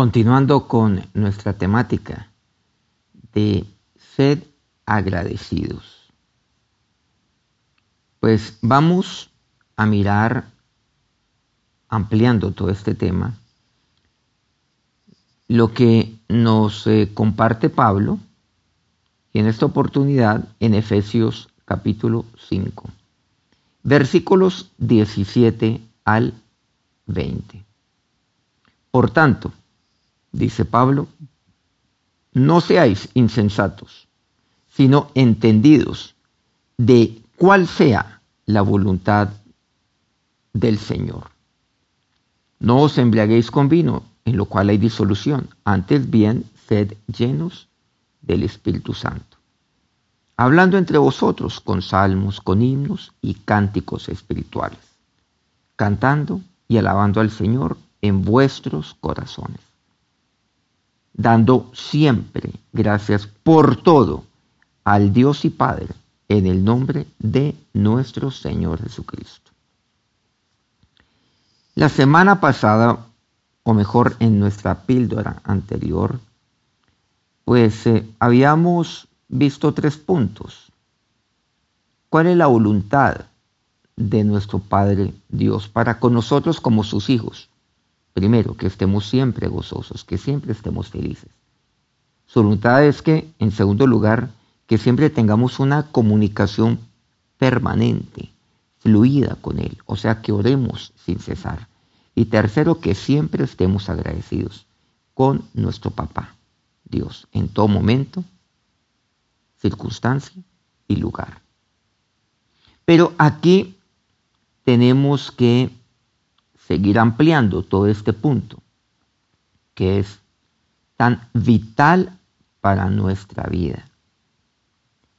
Continuando con nuestra temática de ser agradecidos. Pues vamos a mirar, ampliando todo este tema, lo que nos eh, comparte Pablo y en esta oportunidad en Efesios capítulo 5, versículos 17 al 20. Por tanto, dice Pablo, no seáis insensatos, sino entendidos de cuál sea la voluntad del Señor. No os embriaguéis con vino, en lo cual hay disolución, antes bien sed llenos del Espíritu Santo, hablando entre vosotros con salmos, con himnos y cánticos espirituales, cantando y alabando al Señor en vuestros corazones dando siempre gracias por todo al Dios y Padre en el nombre de nuestro Señor Jesucristo. La semana pasada, o mejor en nuestra píldora anterior, pues eh, habíamos visto tres puntos. ¿Cuál es la voluntad de nuestro Padre Dios para con nosotros como sus hijos? Primero, que estemos siempre gozosos, que siempre estemos felices. Su voluntad es que, en segundo lugar, que siempre tengamos una comunicación permanente, fluida con Él, o sea, que oremos sin cesar. Y tercero, que siempre estemos agradecidos con nuestro papá, Dios, en todo momento, circunstancia y lugar. Pero aquí tenemos que seguir ampliando todo este punto, que es tan vital para nuestra vida.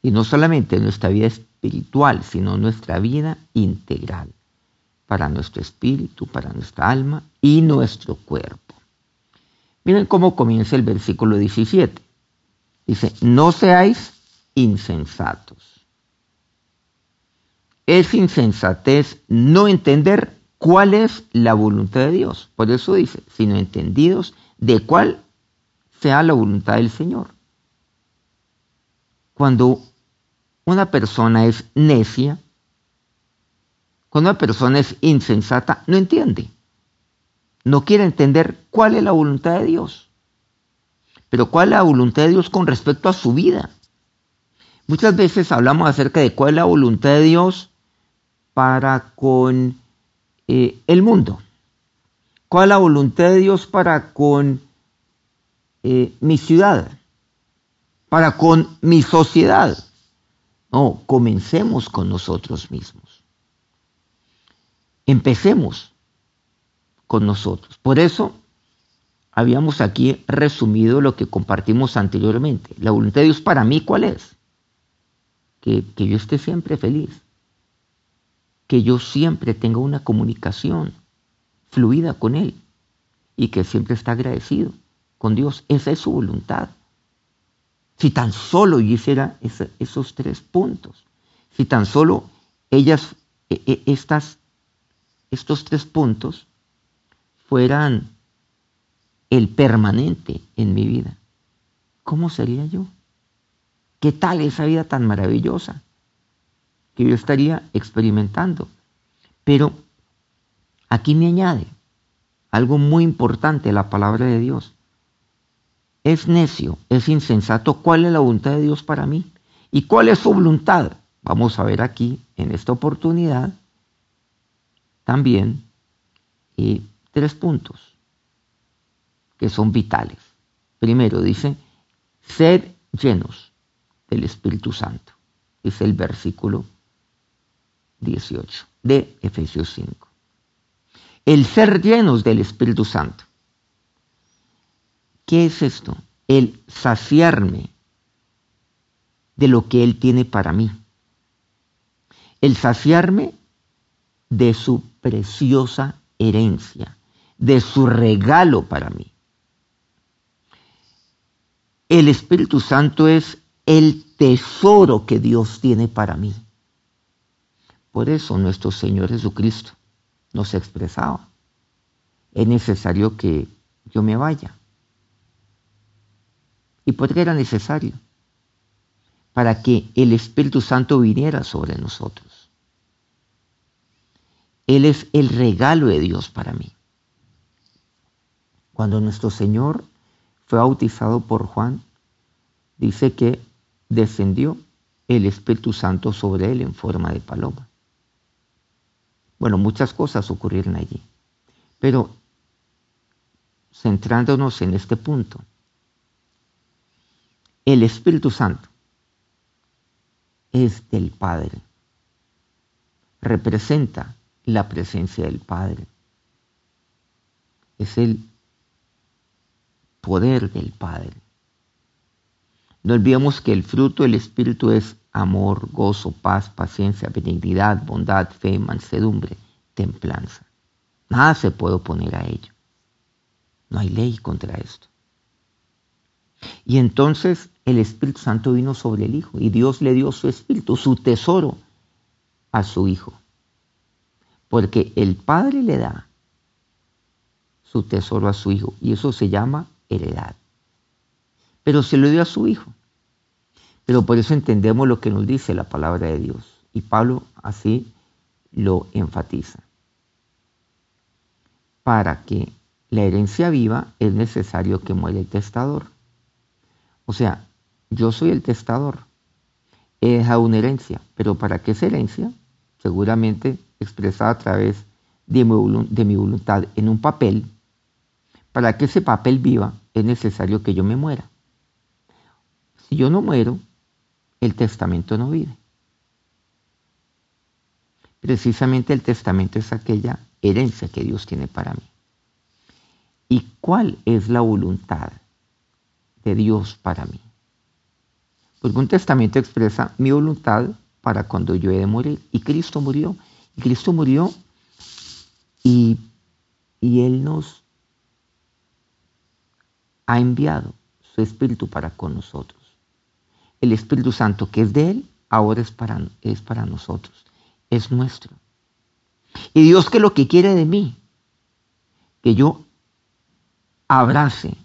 Y no solamente nuestra vida espiritual, sino nuestra vida integral, para nuestro espíritu, para nuestra alma y nuestro cuerpo. Miren cómo comienza el versículo 17. Dice, no seáis insensatos. Es insensatez no entender cuál es la voluntad de Dios. Por eso dice, sino entendidos de cuál sea la voluntad del Señor. Cuando una persona es necia, cuando una persona es insensata, no entiende. No quiere entender cuál es la voluntad de Dios. Pero cuál es la voluntad de Dios con respecto a su vida. Muchas veces hablamos acerca de cuál es la voluntad de Dios para con eh, el mundo. ¿Cuál es la voluntad de Dios para con eh, mi ciudad? Para con mi sociedad. No, comencemos con nosotros mismos. Empecemos con nosotros. Por eso habíamos aquí resumido lo que compartimos anteriormente. La voluntad de Dios para mí, ¿cuál es? Que, que yo esté siempre feliz que yo siempre tenga una comunicación fluida con Él y que siempre está agradecido con Dios. Esa es su voluntad. Si tan solo yo hiciera esos tres puntos, si tan solo ellas, e, e, estas, estos tres puntos fueran el permanente en mi vida, ¿cómo sería yo? ¿Qué tal esa vida tan maravillosa? Yo estaría experimentando. Pero aquí me añade algo muy importante, la palabra de Dios. Es necio, es insensato. ¿Cuál es la voluntad de Dios para mí? ¿Y cuál es su voluntad? Vamos a ver aquí, en esta oportunidad, también y tres puntos que son vitales. Primero dice, sed llenos del Espíritu Santo. Es el versículo 18 de Efesios 5. El ser llenos del Espíritu Santo. ¿Qué es esto? El saciarme de lo que Él tiene para mí. El saciarme de su preciosa herencia, de su regalo para mí. El Espíritu Santo es el tesoro que Dios tiene para mí. Por eso nuestro Señor Jesucristo nos expresaba, es necesario que yo me vaya, ¿Y por qué era necesario? Para que el Espíritu Santo viniera sobre nosotros. Él es el regalo de Dios para mí. Cuando nuestro Señor fue bautizado por Juan, dice que descendió el Espíritu Santo sobre él en forma de paloma. Bueno, muchas cosas ocurrieron allí, pero centrándonos en este punto, el Espíritu Santo es del Padre, representa la presencia del Padre, es el poder del Padre. No olvidemos que el fruto del Espíritu es amor, gozo, paz, paciencia, benignidad, bondad, fe, mansedumbre, templanza. Nada se puede oponer a ello. No hay ley contra esto. Y entonces el Espíritu Santo vino sobre el Hijo y Dios le dio su Espíritu, su tesoro, a su Hijo. Porque el Padre le da su tesoro a su Hijo y eso se llama heredad. Pero se lo dio a su Hijo. Pero por eso entendemos lo que nos dice la palabra de Dios. Y Pablo así lo enfatiza. Para que la herencia viva es necesario que muera el testador. O sea, yo soy el testador. He dejado una herencia, pero ¿para qué esa herencia? Seguramente expresada a través de mi, de mi voluntad en un papel. Para que ese papel viva es necesario que yo me muera. Si yo no muero, el testamento no vive. Precisamente el testamento es aquella herencia que Dios tiene para mí. ¿Y cuál es la voluntad de Dios para mí? Porque un testamento expresa mi voluntad para cuando yo he de morir. Y Cristo murió. Y Cristo murió y, y Él nos ha enviado su Espíritu para con nosotros el Espíritu Santo que es de Él, ahora es para, nosotros, es nuestro. Y Dios que lo que quiere de mí, que yo abrace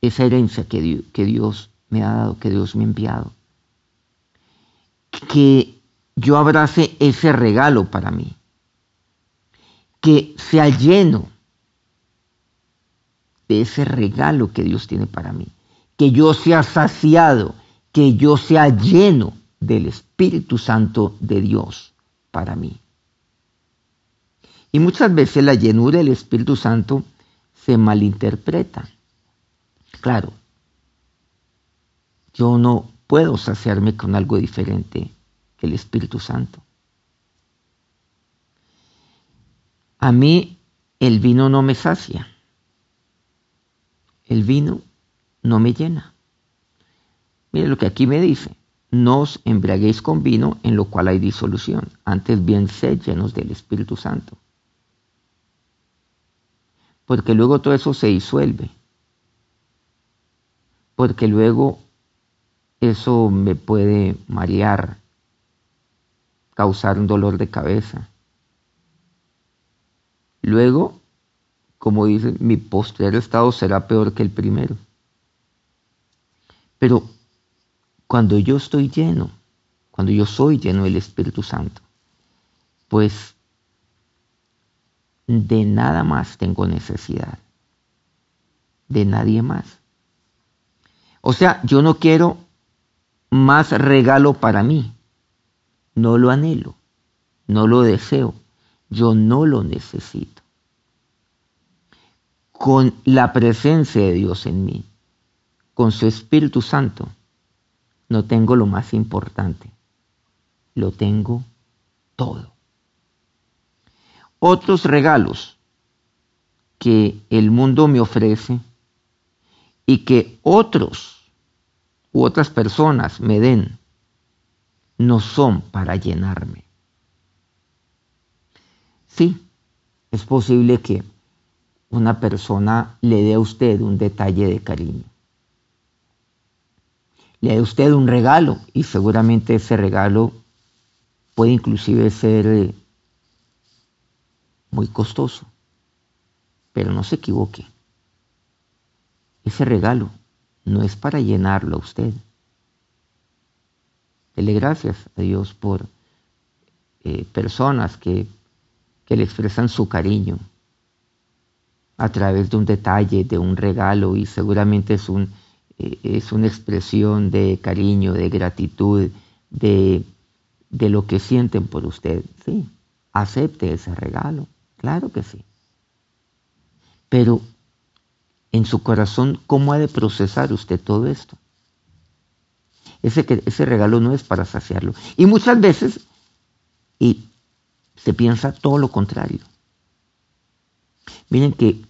esa herencia que Dios me ha dado, que Dios me ha enviado. Que yo abrace ese regalo para mí. Que sea lleno de ese regalo que Dios tiene para mí que yo sea saciado, que yo sea lleno del Espíritu Santo de Dios para mí. Y muchas veces la llenura del Espíritu Santo se malinterpreta. Claro, yo no puedo saciarme con algo diferente que el Espíritu Santo. A mí el vino no me sacia. El vino no me llena. Mire lo que aquí me dice. No os embriaguéis con vino en lo cual hay disolución. Antes bien sed llenos del Espíritu Santo. Porque luego todo eso se disuelve. Porque luego eso me puede marear, causar un dolor de cabeza. Luego, como dice, mi posterior estado será peor que el primero. Pero cuando yo estoy lleno, cuando yo soy lleno del Espíritu Santo, pues de nada más tengo necesidad, de nadie más. O sea, yo no quiero más regalo para mí, no lo anhelo, no lo deseo, yo no lo necesito. Con la presencia de Dios en mí, con su Espíritu Santo, no tengo lo más importante, lo tengo todo. Otros regalos que el mundo me ofrece y que otros u otras personas me den, no son para llenarme. Sí, es posible que una persona le dé a usted un detalle de cariño le da usted un regalo y seguramente ese regalo puede inclusive ser eh, muy costoso. Pero no se equivoque. Ese regalo no es para llenarlo a usted. Dele gracias a Dios por eh, personas que, que le expresan su cariño a través de un detalle, de un regalo, y seguramente es, un, es una expresión de cariño, de gratitud, de, de lo que sienten por usted. Sí, acepte ese regalo, claro que sí. Pero en su corazón, ¿cómo ha de procesar usted todo esto? Ese, ese regalo no es para saciarlo. Y muchas veces y se piensa todo lo contrario. Miren que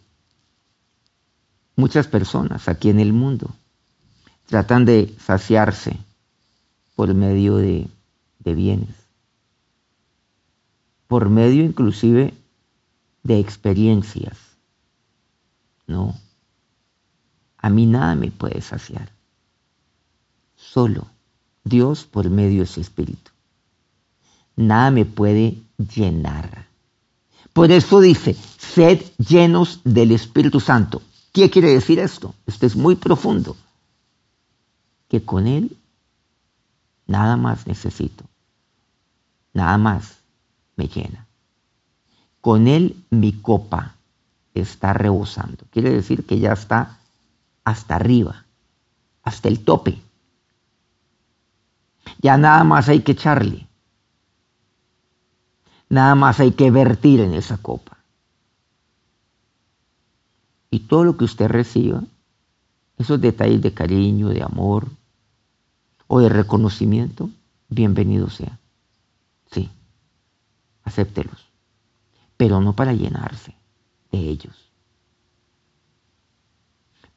muchas personas aquí en el mundo tratan de saciarse por medio de, bienes, por medio inclusive de experiencias. No, a mí nada me puede saciar. Solo Dios por medio de su Espíritu. Nada me puede llenar. Por eso dice, sed llenos del Espíritu Santo. ¿Qué quiere decir esto? Esto es muy profundo. Que con Él nada más necesito. Nada más me llena. Con Él mi copa está rebosando. Quiere decir que ya está hasta arriba, hasta el tope. Ya nada más hay que echarle. Nada más hay que vertir en esa copa. Y todo lo que usted reciba, esos detalles de cariño, de amor o de reconocimiento, bienvenido sea. Sí, acéptelos, pero no para llenarse de ellos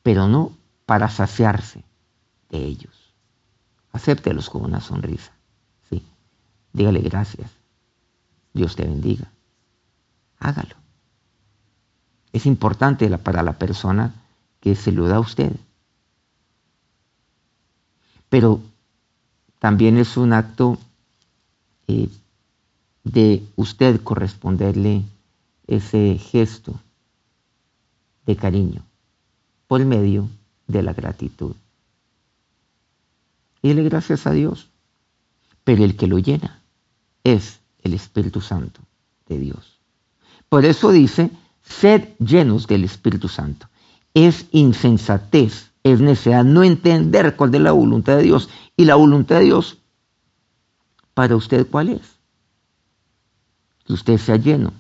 pero no para saciarse de ellos. Acéptelos con una sonrisa. Sí. Dígale gracias. Dios te bendiga. Hágalo. Es importante para la persona que se lo da a usted. Pero también es un acto eh, de usted corresponderle ese gesto de cariño por medio de la gratitud. Y dile gracias a Dios. Pero el que lo llena es el Espíritu Santo de Dios. Por eso dice, sed llenos del Espíritu Santo. Es insensatez, es necesidad no entender cuál es la voluntad de Dios. Y la voluntad de Dios, para usted, ¿cuál es? Que usted sea lleno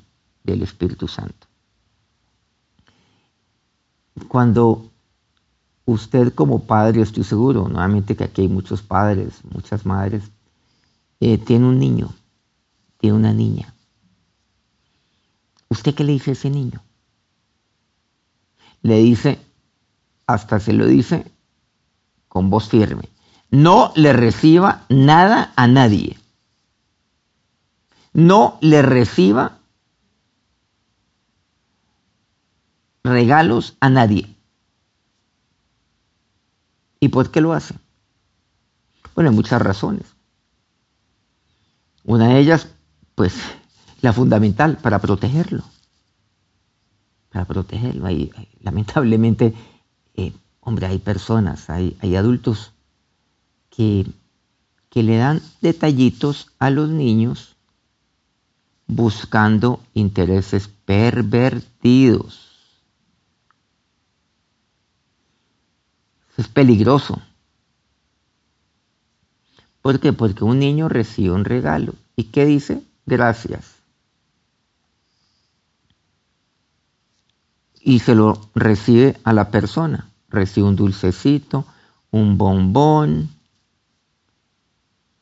del Espíritu Santo cuando usted como padre, estoy seguro, nuevamente que aquí hay muchos padres, muchas madres, eh, tiene un niño, tiene una niña. ¿Usted qué le dice a ese niño? Le dice, hasta se lo dice con voz firme, no le reciba nada a nadie. No le reciba regalos a nadie. ¿Y por qué lo hace? Bueno, hay muchas razones. Una de ellas, pues, la fundamental, para protegerlo. Para protegerlo. Hay, lamentablemente, eh, hombre, hay personas, hay, adultos que, que le dan detallitos a los niños buscando intereses pervertidos. es peligroso. ¿Por qué? Porque un niño recibe un regalo. ¿Y qué dice? Gracias. Y se lo recibe a la persona. Recibe un dulcecito, un bombón,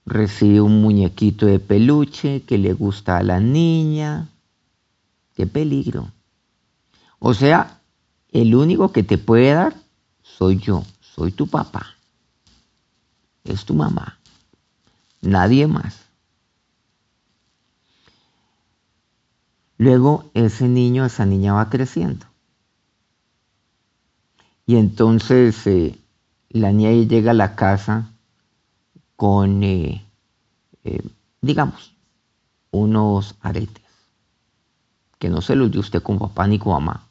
recibe un muñequito de peluche que le gusta a la niña. ¡Qué peligro! O sea, el único que te puede dar soy yo soy tu papá, es tu mamá, nadie más. Luego ese niño, esa niña va creciendo. Y entonces eh, la niña llega a la casa con, eh, eh, digamos, unos aretes, que no se los dio usted con papá ni con mamá.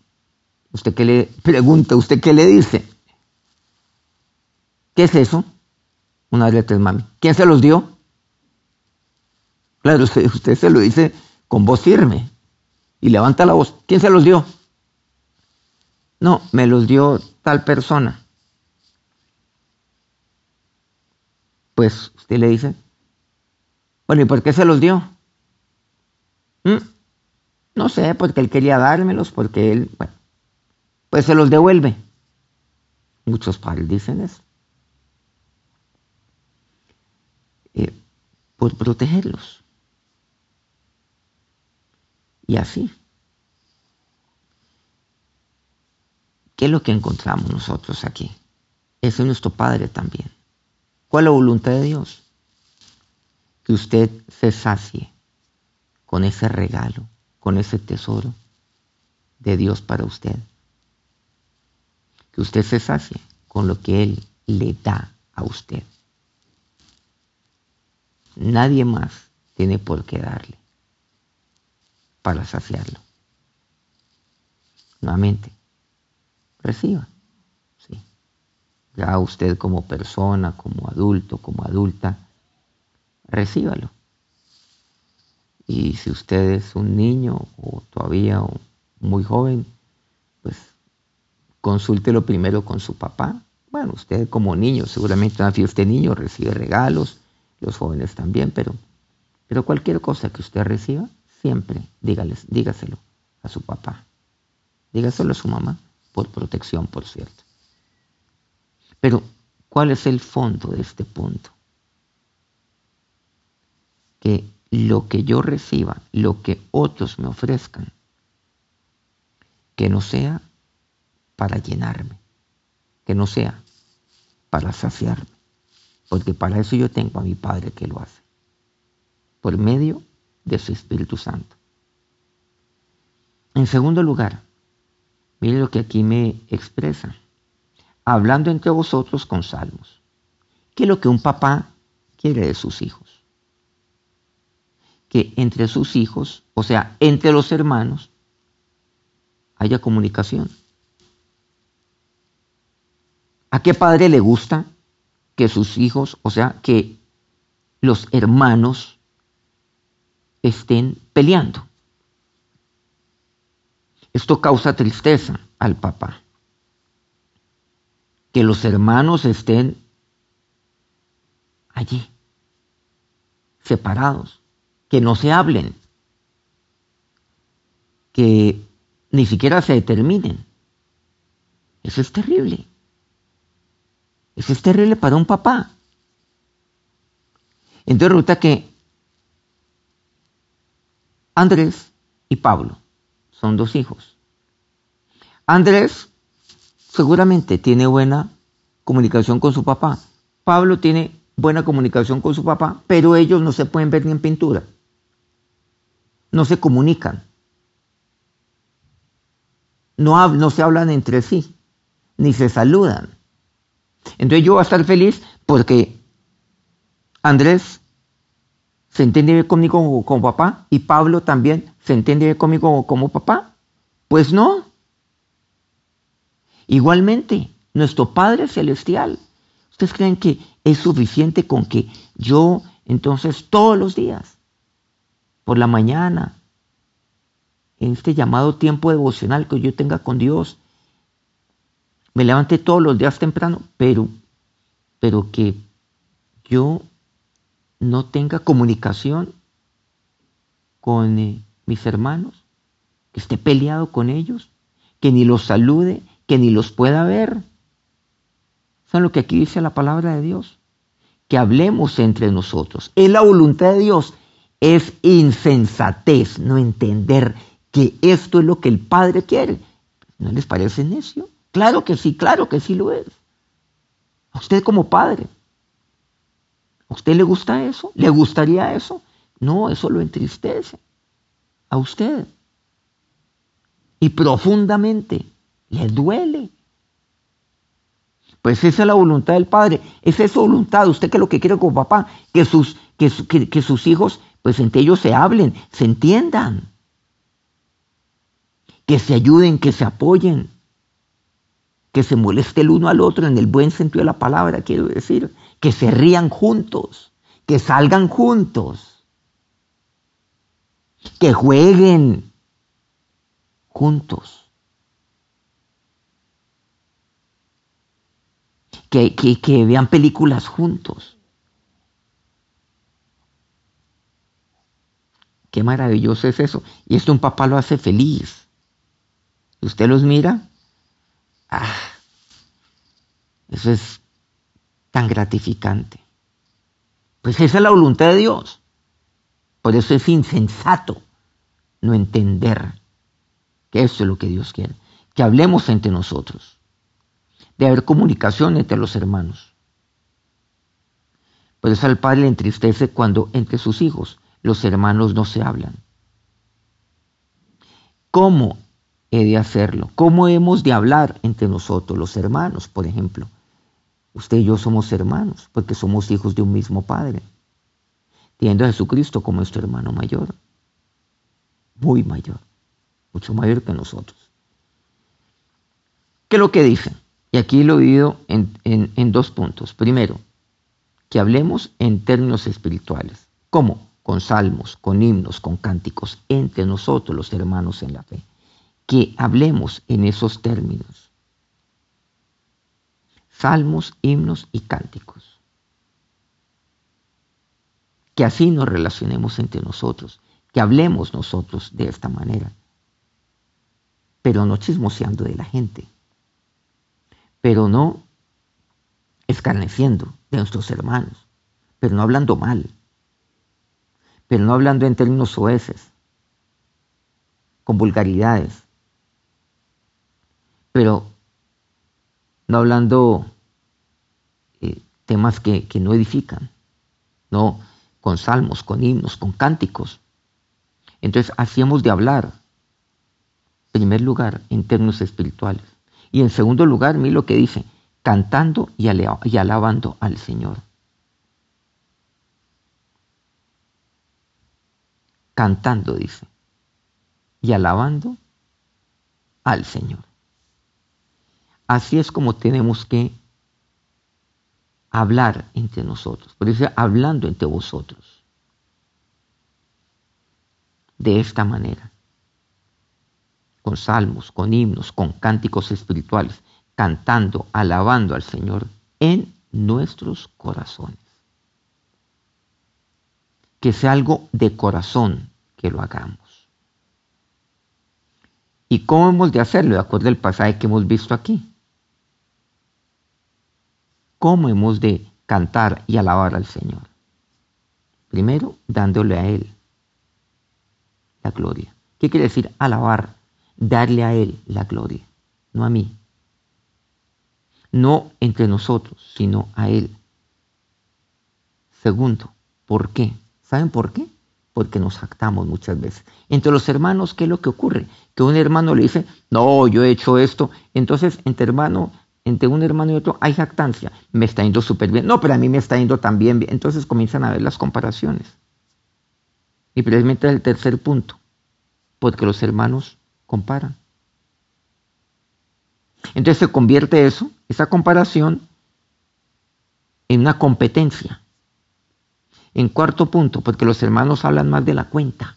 ¿Usted qué le pregunta? ¿Usted qué le dice? ¿Qué es eso? Una de tres mami. ¿Quién se los dio? Claro, usted, usted se lo dice con voz firme y levanta la voz. ¿Quién se los dio? No, me los dio tal persona. Pues usted le dice, bueno, ¿y por qué se los dio? ¿Mm? No sé, porque él quería dármelos, porque él, bueno, pues se los devuelve. Muchos padres dicen eso. Eh, por protegerlos. Y así. ¿Qué es lo que encontramos nosotros aquí? Ese es nuestro Padre también. ¿Cuál es la voluntad de Dios? Que usted se sacie con ese regalo, con ese tesoro de Dios para usted. Que usted se sacie con lo que Él le da a usted. Nadie más tiene por qué darle para saciarlo. Nuevamente, reciba. ¿sí? Ya usted como persona, como adulto, como adulta, recíbalo. Y si usted es un niño o todavía muy joven, pues consúltelo primero con su papá. Bueno, usted como niño, seguramente en una fiesta de niño recibe regalos, los jóvenes también, pero, pero cualquier cosa que usted reciba, siempre dígales, dígaselo a su papá, dígaselo a su mamá por protección, por cierto. Pero, ¿cuál es el fondo de este punto? Que lo que yo reciba, lo que otros me ofrezcan, que no sea para llenarme, que no sea para saciarme, porque para eso yo tengo a mi Padre que lo hace, por medio de su Espíritu Santo. En segundo lugar, Mire lo que aquí me expresa. Hablando entre vosotros con salmos. ¿Qué es lo que un papá quiere de sus hijos? Que entre sus hijos, o sea, entre los hermanos, haya comunicación. ¿A qué padre le gusta que sus hijos, o sea, que los hermanos estén peleando? Esto causa tristeza al papá. Que los hermanos estén allí, separados, que no se hablen, que ni siquiera se determinen. Eso es terrible. Eso es terrible para un papá. Entonces resulta que Andrés y Pablo son dos hijos. Andrés seguramente tiene buena comunicación con su papá. Pablo tiene buena comunicación con su papá, pero ellos no se pueden ver ni en pintura. No se comunican. No, no se hablan entre sí, ni se saludan. Entonces yo voy a estar feliz porque Andrés se entiende conmigo como, papá y Pablo también se entiende conmigo como papá. Pues no. Igualmente, nuestro Padre Celestial, ¿ustedes creen que es suficiente con que yo entonces todos los días, por la mañana, en este llamado tiempo devocional que yo tenga con Dios, me levante todos los días temprano, pero, pero que yo no tenga comunicación con eh, mis hermanos, que esté peleado con ellos, que ni los salude, que ni los pueda ver. ¿Saben lo que aquí dice la palabra de Dios? Que hablemos entre nosotros. Es la voluntad de Dios. Es insensatez no entender que esto es lo que el Padre quiere. ¿No les parece necio? Claro que sí, claro que sí lo es. A usted como padre. ¿A usted le gusta eso? ¿Le gustaría eso? No, eso lo entristece a usted. Y profundamente le duele. Pues esa es la voluntad del Padre. Esa es su voluntad. Usted que lo que quiere como papá, que sus, que, que sus hijos, pues entre ellos se hablen, se entiendan. Que se ayuden, que se apoyen. que se moleste el uno al otro en el buen sentido de la palabra, quiero decir, que se rían juntos, que salgan juntos, que jueguen juntos, que, que vean películas juntos. Qué maravilloso es eso. Y esto un papá lo hace feliz. Usted los mira Ah, eso es tan gratificante. Pues esa es la voluntad de Dios. Por eso es insensato no entender que eso es lo que Dios quiere. Que hablemos entre nosotros. De haber comunicación entre los hermanos. Por eso al padre le entristece cuando entre sus hijos los hermanos no se hablan. ¿Cómo he de hacerlo? ¿Cómo hemos de hablar entre nosotros, los hermanos, por ejemplo? Usted y yo somos hermanos porque somos hijos de un mismo Padre, teniendo a Jesucristo como nuestro hermano mayor, muy mayor, mucho mayor que nosotros. ¿Qué es lo que dicen? Y aquí lo he oído en, en dos puntos. Primero, que hablemos en términos espirituales. ¿Cómo? Con salmos, con himnos, con cánticos, entre nosotros los hermanos en la fe que hablemos en esos términos. Salmos, himnos y cánticos. Que así nos relacionemos entre nosotros, que hablemos nosotros de esta manera, pero no chismoseando de la gente, pero no escarneciendo de nuestros hermanos, pero no hablando mal, pero no hablando en términos soeces, con vulgaridades, pero no hablando temas que, que no edifican, no con salmos, con himnos, con cánticos. Entonces, así hemos de hablar, en primer lugar, en términos espirituales. Y en segundo lugar, mire lo que dice, cantando y, y alabando al Señor. Cantando, dice, y alabando al Señor. Así es como tenemos que hablar entre nosotros. Por eso hablando entre vosotros. De esta manera. Con salmos, con himnos, con cánticos espirituales, cantando, alabando al Señor en nuestros corazones. Que sea algo de corazón que lo hagamos. ¿Y cómo hemos de hacerlo? De acuerdo al pasaje que hemos visto aquí cómo hemos de cantar y alabar al Señor. Primero, dándole a Él la gloria. ¿Qué quiere decir alabar? Darle a Él la gloria, no a mí. No entre nosotros, sino a Él. Segundo, ¿por qué? ¿Saben por qué? Porque nos jactamos muchas veces. Entre los hermanos, ¿qué es lo que ocurre? Que un hermano le dice, no, yo he hecho esto. Entonces, entre hermanos entre un hermano y otro hay jactancia. Me está yendo súper bien. No, pero a mí me está yendo también bien. Entonces comienzan a ver las comparaciones. Y precisamente el tercer punto, porque los hermanos comparan. Entonces se convierte eso, esa comparación, en una competencia. En cuarto punto, porque los hermanos hablan más de la cuenta.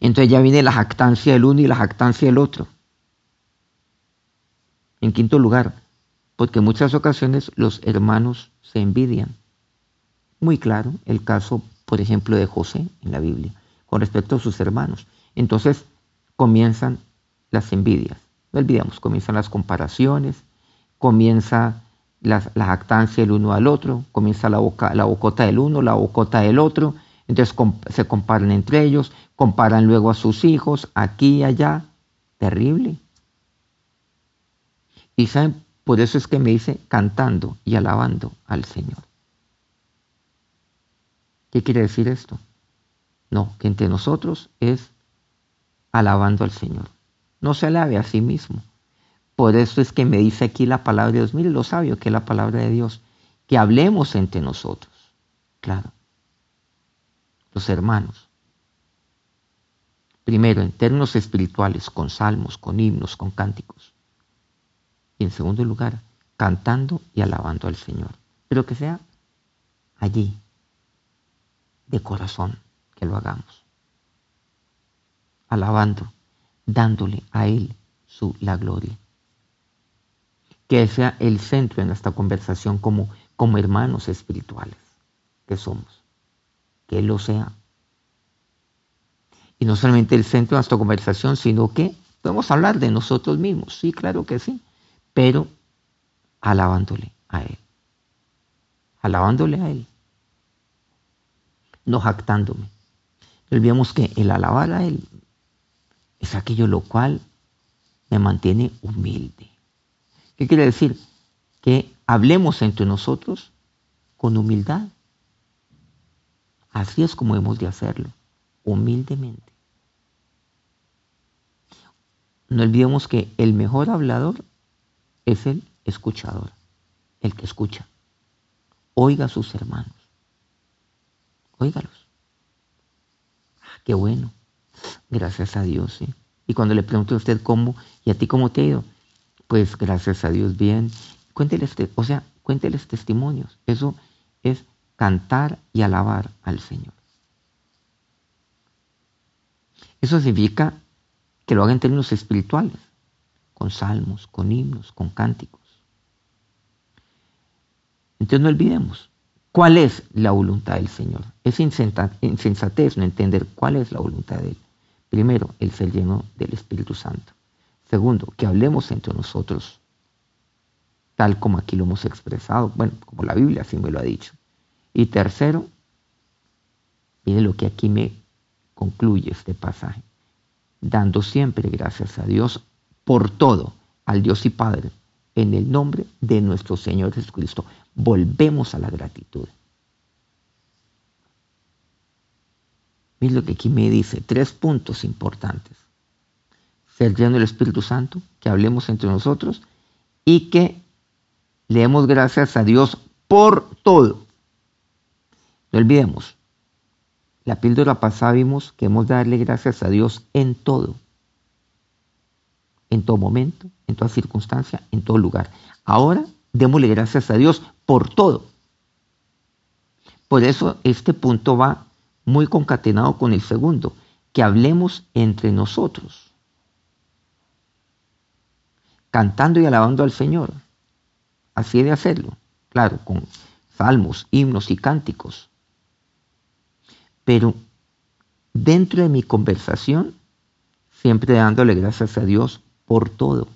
Entonces ya viene la jactancia del uno y la jactancia del otro. En quinto lugar, porque en muchas ocasiones los hermanos se envidian. Muy claro el caso, por ejemplo, de José en la Biblia, con respecto a sus hermanos. Entonces comienzan las envidias. No olvidemos, comienzan las comparaciones, comienza la, la jactancia uno al otro, comienza la, boca, la bocota del uno, la bocota del otro, entonces se comparan entre ellos, comparan luego a sus hijos, aquí y allá. Terrible. Y saben, por eso es que me dice cantando y alabando al Señor. ¿Qué quiere decir esto? No, que entre nosotros es alabando al Señor. No se alabe a sí mismo. Por eso es que me dice aquí la palabra de Dios. Mire lo sabio que es la palabra de Dios. Que hablemos entre nosotros. Claro. Los hermanos. Primero, en términos espirituales, con salmos, con himnos, con cánticos. Y en segundo lugar, cantando y alabando al Señor. Pero que sea allí, de corazón, que lo hagamos. Alabando, dándole a Él su, la gloria. Que sea el centro de nuestra conversación como, como hermanos espirituales que somos. Que Él lo sea. Y no solamente el centro de nuestra conversación, sino que podemos hablar de nosotros mismos. Sí, claro que sí. Pero alabándole a Él. Alabándole a Él. No jactándome. No olvidemos que el alabar a Él es aquello lo cual me mantiene humilde. ¿Qué quiere decir? Que hablemos entre nosotros con humildad. Así es como hemos de hacerlo, humildemente. No olvidemos que el mejor hablador es el escuchador, el que escucha. Oiga a sus hermanos. Óigalos. Ah, qué bueno. Gracias a Dios, ¿sí? Y cuando le pregunto a usted cómo, ¿y a ti cómo te ha ido? Pues gracias a Dios bien. Cuénteles, o sea, cuénteles testimonios. Eso es cantar y alabar al Señor. Eso significa que lo haga en términos espirituales, con salmos, con himnos, con cánticos. Entonces no olvidemos, ¿cuál es la voluntad del Señor? Es insensatez no entender cuál es la voluntad de Él. Primero, el ser lleno del Espíritu Santo. Segundo, que hablemos entre nosotros, tal como aquí lo hemos expresado, bueno, como la Biblia así me lo ha dicho. Y tercero, mire lo que aquí me concluye este pasaje, dando siempre gracias a Dios por todo, al Dios y Padre, en el nombre de nuestro Señor Jesucristo. Volvemos a la gratitud. Mira lo que aquí me dice, tres puntos importantes. Ser lleno del Espíritu Santo, que hablemos entre nosotros y que le demos gracias a Dios por todo. No olvidemos, la píldora pasada vimos que hemos de darle gracias a Dios en todo, en todo momento, en toda circunstancia, en todo lugar. Ahora démosle gracias a Dios por todo. Por eso este punto va muy concatenado con el segundo, que hablemos entre nosotros, cantando y alabando al Señor. Así de hacerlo, claro, con salmos, himnos y cánticos. Pero dentro de mi conversación, siempre dándole gracias a Dios por todo.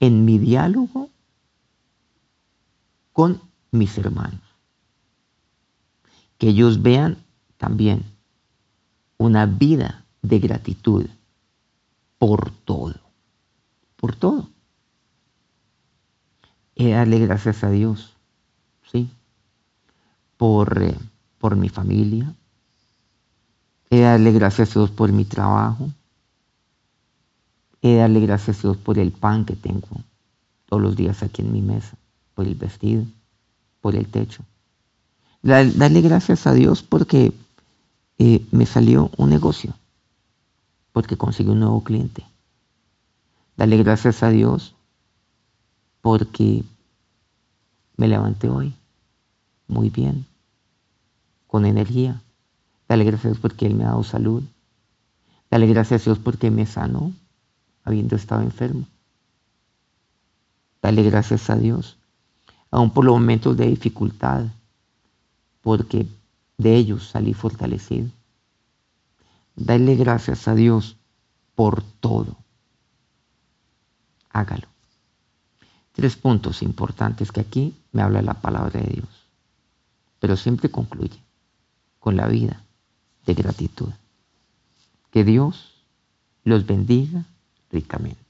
En mi diálogo con mis hermanos que ellos vean también una vida de gratitud por todo, por todo. He darle gracias a Dios, ¿sí? Por, eh, por mi familia. He darle gracias a Dios por mi trabajo. He darle gracias a Dios por el pan que tengo todos los días aquí en mi mesa, por el vestido, por el techo. Darle gracias a Dios porque eh, me salió un negocio, porque conseguí un nuevo cliente. Darle gracias a Dios porque me levanté hoy muy bien, con energía. Dale gracias a Dios porque Él me ha dado salud. Dale gracias a Dios porque me sanó, habiendo estado enfermo. Dale gracias a Dios, aún por los momentos de dificultad, porque de ellos salí fortalecido. Dale gracias a Dios por todo. Hágalo. Tres puntos importantes que aquí me habla la palabra de Dios, pero siempre concluye con la vida de gratitud. Que Dios los bendiga ricamente.